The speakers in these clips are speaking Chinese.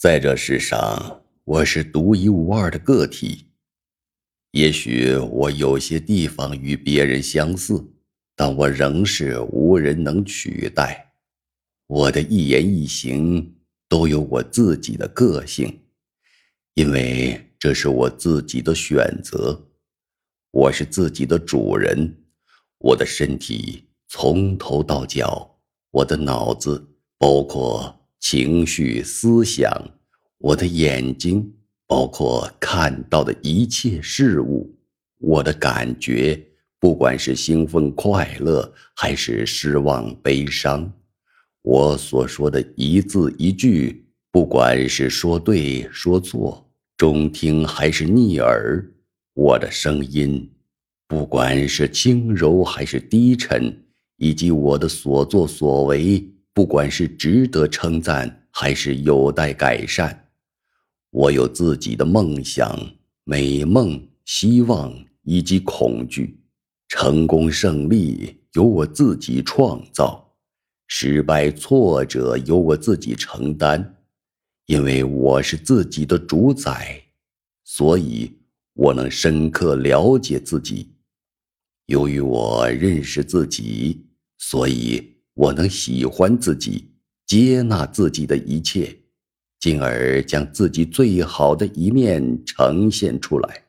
在这世上，我是独一无二的个体。也许我有些地方与别人相似，但我仍是无人能取代。我的一言一行都有我自己的个性，因为这是我自己的选择。我是自己的主人，我的身体从头到脚，我的脑子包括。情绪、思想，我的眼睛包括看到的一切事物，我的感觉，不管是兴奋、快乐，还是失望、悲伤，我所说的一字一句，不管是说对说错，中听还是逆耳，我的声音，不管是轻柔还是低沉，以及我的所作所为。不管是值得称赞还是有待改善，我有自己的梦想、美梦、希望以及恐惧。成功、胜利由我自己创造，失败、挫折由我自己承担。因为我是自己的主宰，所以我能深刻了解自己。由于我认识自己，所以。我能喜欢自己，接纳自己的一切，进而将自己最好的一面呈现出来。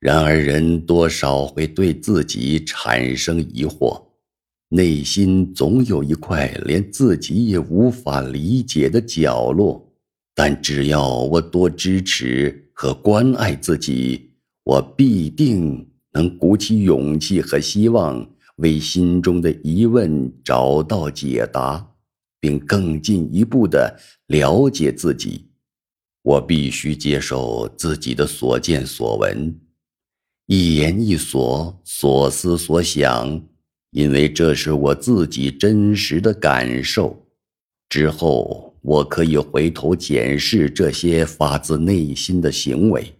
然而，人多少会对自己产生疑惑，内心总有一块连自己也无法理解的角落。但只要我多支持和关爱自己，我必定能鼓起勇气和希望。为心中的疑问找到解答，并更进一步的了解自己。我必须接受自己的所见所闻，一言一所、所思所想，因为这是我自己真实的感受。之后，我可以回头检视这些发自内心的行为，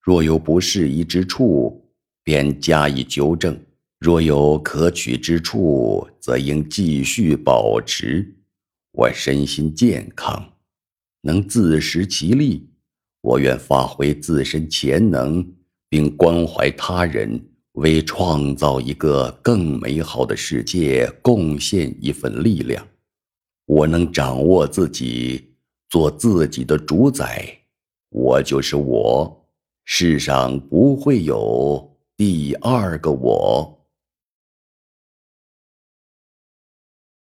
若有不适宜之处，便加以纠正。若有可取之处，则应继续保持。我身心健康，能自食其力。我愿发挥自身潜能，并关怀他人，为创造一个更美好的世界贡献一份力量。我能掌握自己，做自己的主宰。我就是我，世上不会有第二个我。